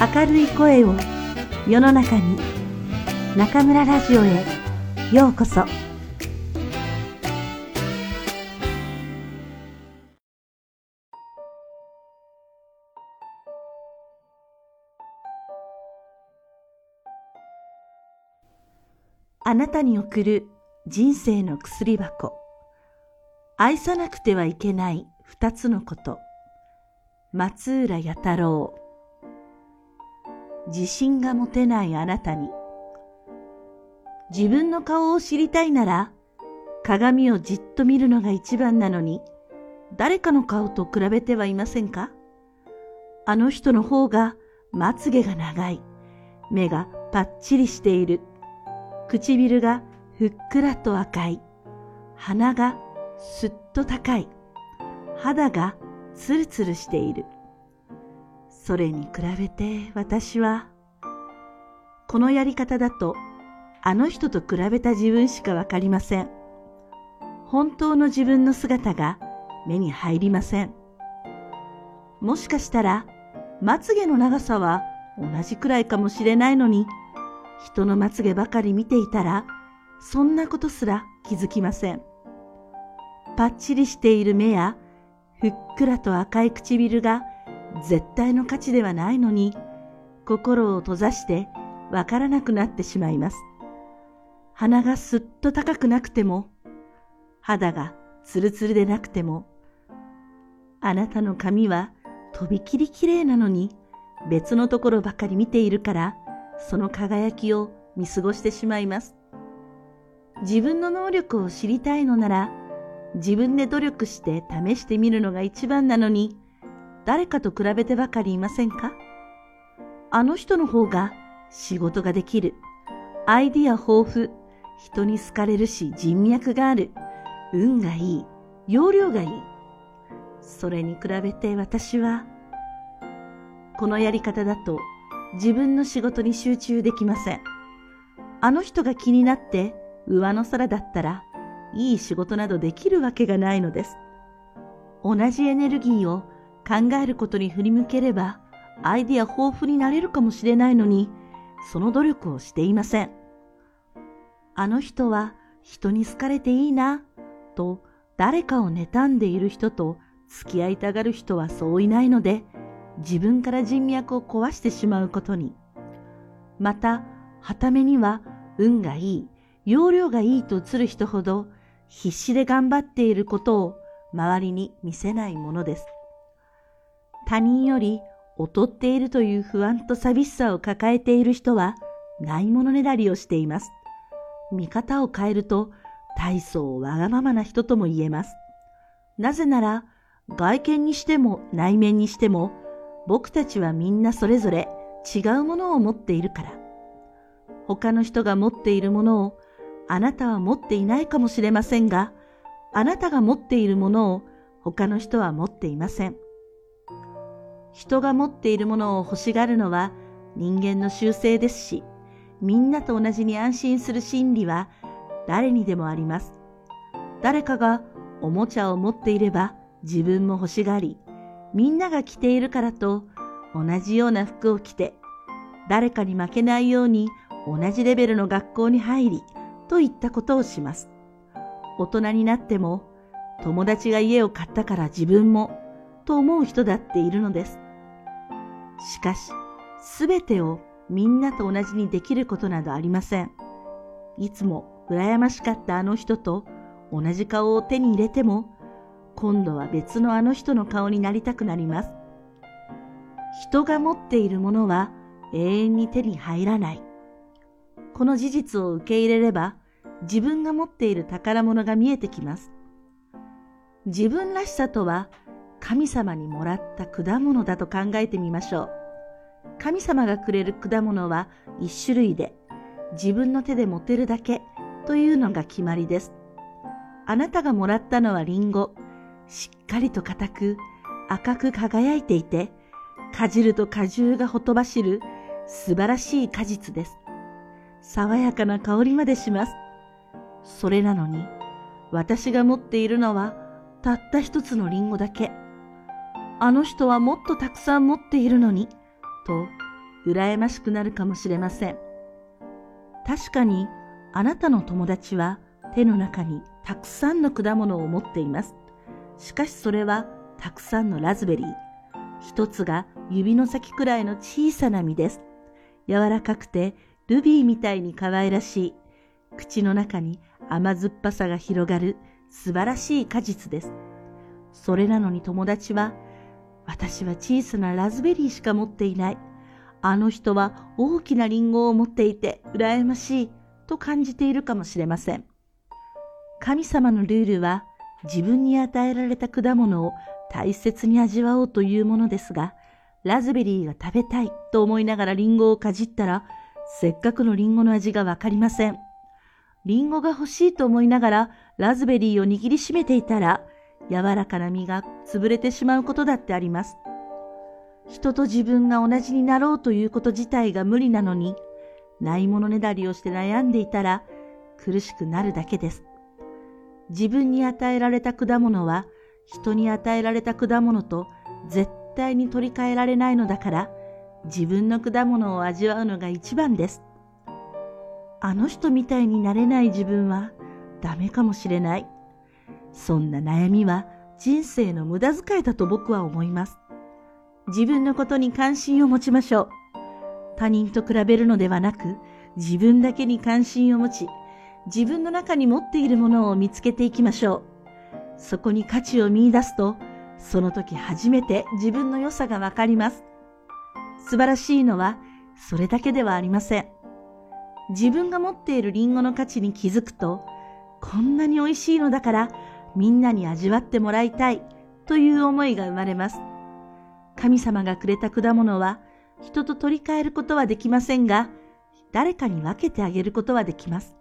明るい声を世の中に中村ラジオへようこそ。あなたに送る人生の薬箱。愛さなくてはいけない二つのこと。松浦弥太郎。自信が持てないあなたに。自分の顔を知りたいなら鏡をじっと見るのが一番なのに誰かの顔と比べてはいませんか？あの人の方がまつげが長い。目がパッチリしている。唇がふっくらと赤い。鼻がすっと高い。肌がツルツルしている。それに比べて私はこのやり方だとあの人と比べた自分しかわかりません。本当の自分の姿が目に入りません。もしかしたらまつげの長さは同じくらいかもしれないのに人のまつげばかり見ていたらそんなことすら気づきません。パッチリしている目やふっくらと赤い唇が絶対の価値ではないのに心を閉ざしてわからなくなってしまいます鼻がすっと高くなくても肌がツルツルでなくてもあなたの髪はとびきり綺麗なのに別のところばかり見ているからその輝きを見過ごしてしまいます。自分の能力を知りたいのなら自分で努力して試してみるのが一番なのに誰かと比べてばかりいませんか？あの人の方が仕事ができる。アイディア豊富。人に好かれるし人脈がある。運がいい。容量がいい。それに比べて私は、このやり方だと自分の仕事に集中できません。あの人が気になって上の空だったら、いい仕事などできるわけがないのです。同じエネルギーを考えることに振り向ければ、アイディア豊富になれるかもしれないのに、その努力をしていません。あの人は人に好かれていいな、と誰かを妬んでいる人と付き合いたがる人はそういないので、自分から人脈を壊してしまうことに。また、はためには運がいい、容量がいいと映る人ほど必死で頑張っていることを周りに見せないものです。他人より劣っているという不安と寂しさを抱えている人はないものねだりをしています。見方を変えると大層わがままな人とも言えます。なぜなら外見にしても内面にしても僕たちはみんなそれぞれ違うものを持っているから。他の人が持っているものをあなたは持っていないかもしれませんが、あなたが持っているものを他の人は持っていません。人が持っているものを欲しがるのは人間の習性ですし、みんなと同じに安心する心理は誰にでもあります。誰かがおもちゃを持っていれば自分も欲しがり、みんなが着ているからと同じような服を着て、誰かに負けないように同じレベルの学校に入り、といったことをします。大人になっても、友達が家を買ったから自分も、と思う人だっているのです。しかし、すべてをみんなと同じにできることなどありません。いつも羨ましかったあの人と同じ顔を手に入れても、今度は別のあの人の顔になりたくなります。人が持っているものは永遠に手に入らない。この事実を受け入れれば自分が持っている宝物が見えてきます。自分らしさとは神様にもらった果物だと考えてみましょう。神様がくれる果物は一種類で自分の手で持てるだけというのが決まりです。あなたがもらったのはリンゴ。しっかりと硬く赤く輝いていて、かじると果汁がほとばしる素晴らしい果実です。爽やかな香りまでします。それなのに、私が持っているのはたった一つのリンゴだけ。あの人はもっとたくさん持っているのに、と羨ましくなるかもしれません。確かにあなたの友達は手の中にたくさんの果物を持っています。しかしそれはたくさんのラズベリー。一つが指の先くらいの小さな実です。柔らかくてルビーみたいに可愛らしい。口の中に甘酸っぱさが広がる素晴らしい果実です。それなのに友達は、私は小さなラズベリーしか持っていない。あの人は大きなリンゴを持っていて羨ましいと感じているかもしれません。神様のルールは自分に与えられた果物を大切に味わおうというものですが、ラズベリーが食べたいと思いながらリンゴをかじったら、せっかくのリンゴの味がわかりません。リンゴが欲しいと思いながらラズベリーを握りしめていたら、柔らかな実が潰れてしまうことだってあります。人と自分が同じになろうということ自体が無理なのに、ないものねだりをして悩んでいたら苦しくなるだけです。自分に与えられた果物は人に与えられた果物と絶対に取り替えられないのだから自分の果物を味わうのが一番です。あの人みたいになれない自分はダメかもしれない。そんな悩みは人生の無駄遣いだと僕は思います。自分のことに関心を持ちましょう。他人と比べるのではなく、自分だけに関心を持ち、自分の中に持っているものを見つけていきましょう。そこに価値を見出すと、その時初めて自分の良さがわかります。素晴らしいのは、それだけではありません。自分が持っているリンゴの価値に気づくと、こんなに美味しいのだからみんなに味わってもらいたいという思いが生まれます。神様がくれた果物は人と取り替えることはできませんが、誰かに分けてあげることはできます。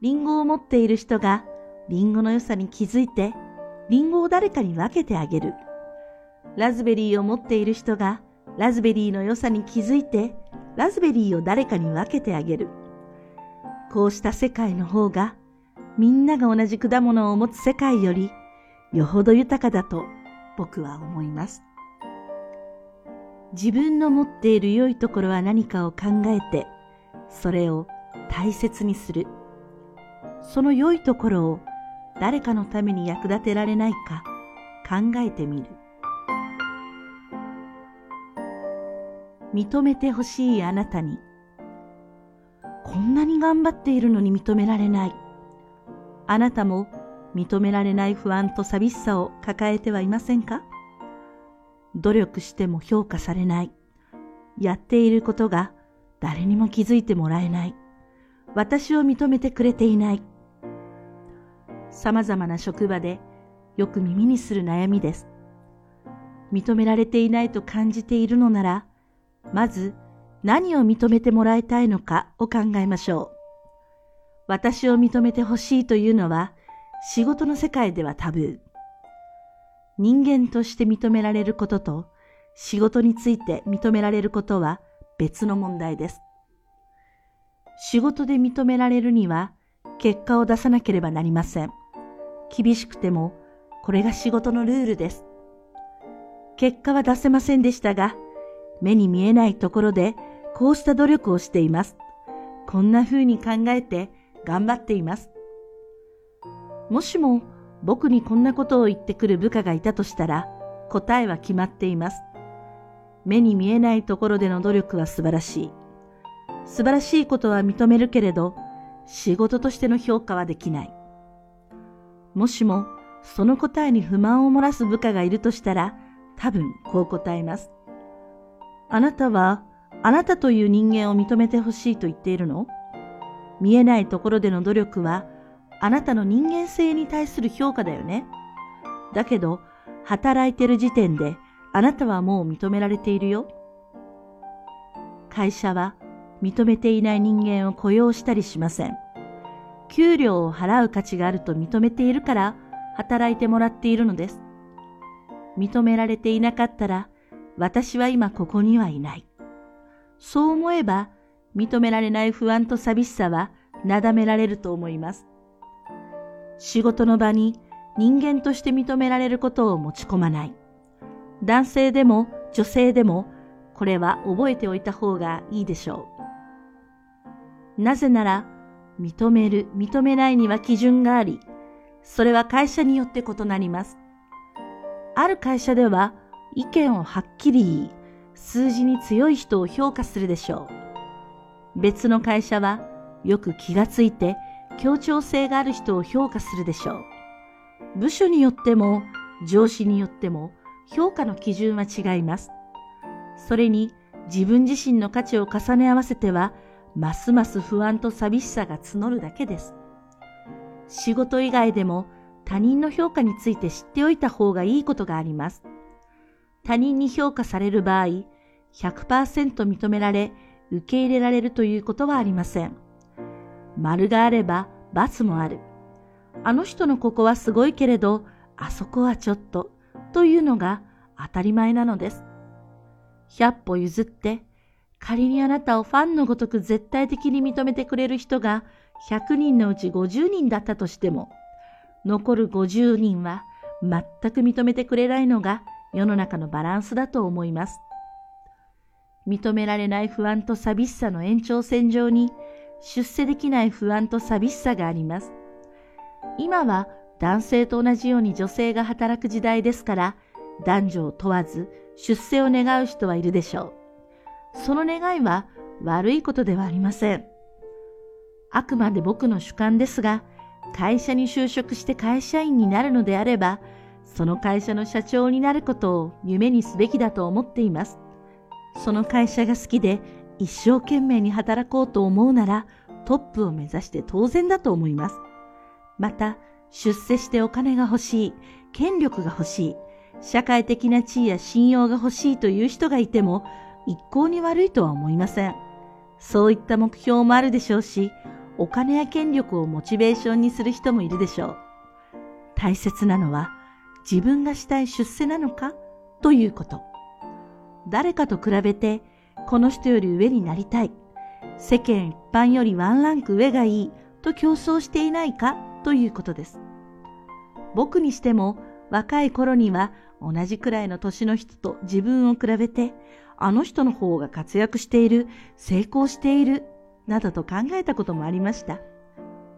リンゴを持っている人がリンゴの良さに気づいて、リンゴを誰かに分けてあげる。ラズベリーを持っている人がラズベリーの良さに気づいて、ラズベリーを誰かに分けてあげる。こうした世界の方が、みんなが同じ果物を持つ世界より、よほど豊かだと僕は思います。自分の持っている良いところは何かを考えて、それを大切にする。その良いところを誰かのために役立てられないか考えてみる。認めてほしいあなたに、こんなに頑張っているのに認められない。あなたも認められない不安と寂しさを抱えてはいませんか？努力しても評価されない。やっていることが誰にも気づいてもらえない。私を認めてくれていない。様々な職場でよく耳にする悩みです。認められていないと感じているのなら、まず何を認めてもらいたいのかを考えましょう。私を認めてほしいというのは仕事の世界ではタブー。人間として認められることと仕事について認められることは別の問題です。仕事で認められるには結果を出さなければなりません。厳しくてもこれが仕事のルールです。結果は出せませんでしたが、目に見えないところでこうした努力をしています。こんな風に考えて頑張っています。もしも僕にこんなことを言ってくる部下がいたとしたら答えは決まっています。目に見えないところでの努力は素晴らしい。素晴らしいことは認めるけれど仕事としての評価はできない。もしもその答えに不満を漏らす部下がいるとしたら多分こう答えます。あなたはあなたという人間を認めてほしいと言っているの？見えないところでの努力はあなたの人間性に対する評価だよね。だけど、働いてる時点であなたはもう認められているよ。会社は認めていない人間を雇用したりしません。給料を払う価値があると認めているから働いてもらっているのです。認められていなかったら私は今ここにはいない。そう思えば、認められない不安と寂しさはなだめられると思います。仕事の場に人間として認められることを持ち込まない。男性でも女性でもこれは覚えておいた方がいいでしょう。なぜなら、認める、認めないには基準があり、それは会社によって異なります。ある会社では意見をはっきり言い、数字に強い人を評価するでしょう。別の会社はよく気がついて協調性がある人を評価するでしょう。部署によっても上司によっても評価の基準は違います。それに自分自身の価値を重ね合わせてはますます不安と寂しさが募るだけです。仕事以外でも他人の評価について知っておいた方がいいことがあります。他人に評価される場合、100%認められ、受け入れられるということはありません。丸があれば罰もある。あの人のここはすごいけれど、あそこはちょっと、というのが当たり前なのです。100歩譲って、仮にあなたをファンのごとく絶対的に認めてくれる人が100人のうち50人だったとしても、残る50人は全く認めてくれないのが世の中のバランスだと思います。認められない不安と寂しさの延長線上に出世できない不安と寂しさがあります。今は男性と同じように女性が働く時代ですから男女を問わず出世を願う人はいるでしょう。その願いは悪いことではありません。あくまで僕の主観ですが、会社に就職して会社員になるのであれば、その会社の社長になることを夢にすべきだと思っています。その会社が好きで一生懸命に働こうと思うならトップを目指して当然だと思います。また、出世してお金が欲しい、権力が欲しい、社会的な地位や信用が欲しいという人がいても一向に悪いとは思いません。そういった目標もあるでしょうし、お金や権力をモチベーションにする人もいるでしょう。大切なのは自分がしたい出世なのかということ。誰かと比べてこの人より上になりたい。世間一般よりワンランク上がいいと競争していないかということです。僕にしても若い頃には同じくらいの年の人と自分を比べてあの人の方が活躍している、成功しているなどと考えたこともありました。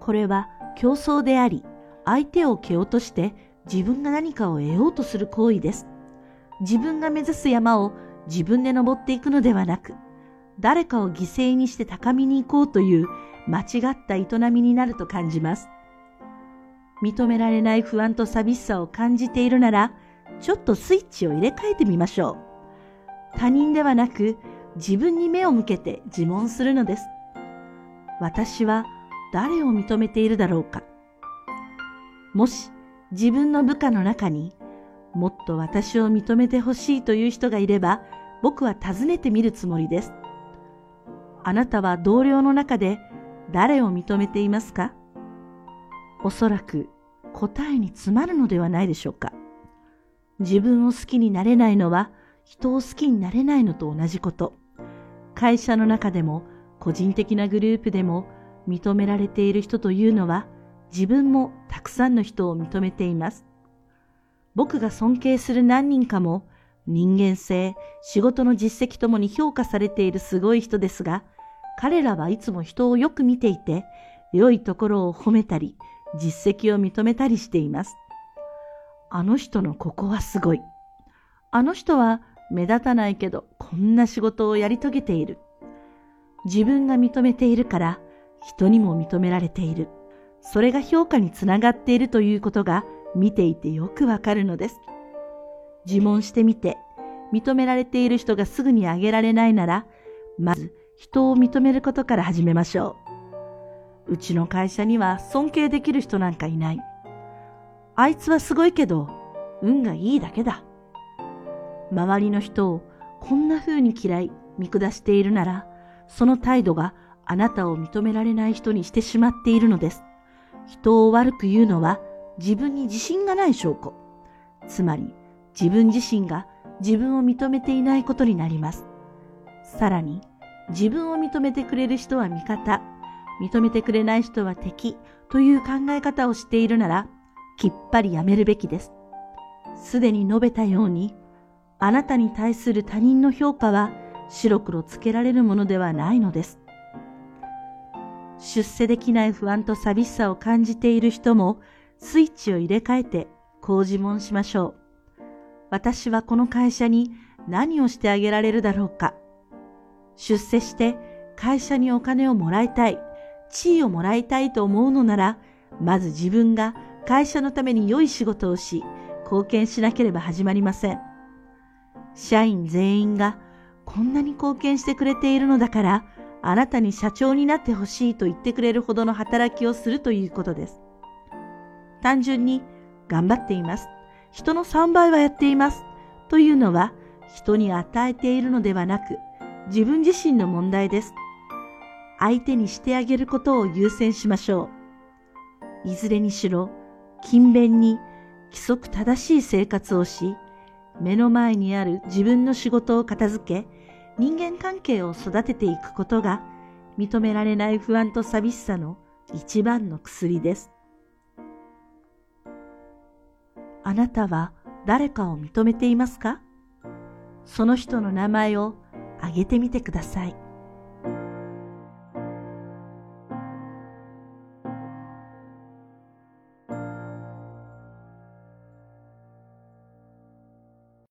これは競争であり、相手を蹴落として自分が何かを得ようとする行為です。自分が目指す山を自分で登っていくのではなく、誰かを犠牲にして高みに行こうという間違った営みになると感じます。認められない不安と寂しさを感じているなら、ちょっとスイッチを入れ替えてみましょう。他人ではなく自分に目を向けて自問するのです。私は誰を認めているだろうか。もし自分の部下の中にもっと私を認めてほしいという人がいれば僕は尋ねてみるつもりです。あなたは同僚の中で誰を認めていますか？おそらく答えに詰まるのではないでしょうか。自分を好きになれないのは人を好きになれないのと同じこと。会社の中でも個人的なグループでも認められている人というのは自分もたくさんの人を認めています。僕が尊敬する何人かも人間性、仕事の実績ともに評価されているすごい人ですが、彼らはいつも人をよく見ていて、良いところを褒めたり、実績を認めたりしています。あの人のここはすごい。あの人は目立たないけどこんな仕事をやり遂げている。自分が認めているから人にも認められている。それが評価につながっているということが見ていてよくわかるのです。自問してみて、認められている人がすぐに挙げられないなら、まず人を認めることから始めましょう。うちの会社には尊敬できる人なんかいない。あいつはすごいけど、運がいいだけだ。周りの人をこんな風に嫌い、見下しているなら、その態度があなたを認められない人にしてしまっているのです。人を悪く言うのは自分に自信がない証拠。つまり自分自身が自分を認めていないことになります。さらに自分を認めてくれる人は味方、認めてくれない人は敵という考え方をしているならきっぱりやめるべきです。すでに述べたようにあなたに対する他人の評価は白黒つけられるものではないのです。出世できない不安と寂しさを感じている人もスイッチを入れ替えてこう自問しましょう。私はこの会社に何をしてあげられるだろうか。出世して会社にお金をもらいたい、地位をもらいたいと思うのなら、まず自分が会社のために良い仕事をし、貢献しなければ始まりません。社員全員がこんなに貢献してくれているのだから、あなたに社長になってほしいと言ってくれるほどの働きをするということです。単純に頑張っています。人の3倍はやっています。というのは人に与えているのではなく自分自身の問題です。相手にしてあげることを優先しましょう。いずれにしろ勤勉に規則正しい生活をし、目の前にある自分の仕事を片付け、人間関係を育てていくことが認められない不安と寂しさの一番の薬です。あなたは誰かを認めていますか？その人の名前を挙げてみてください。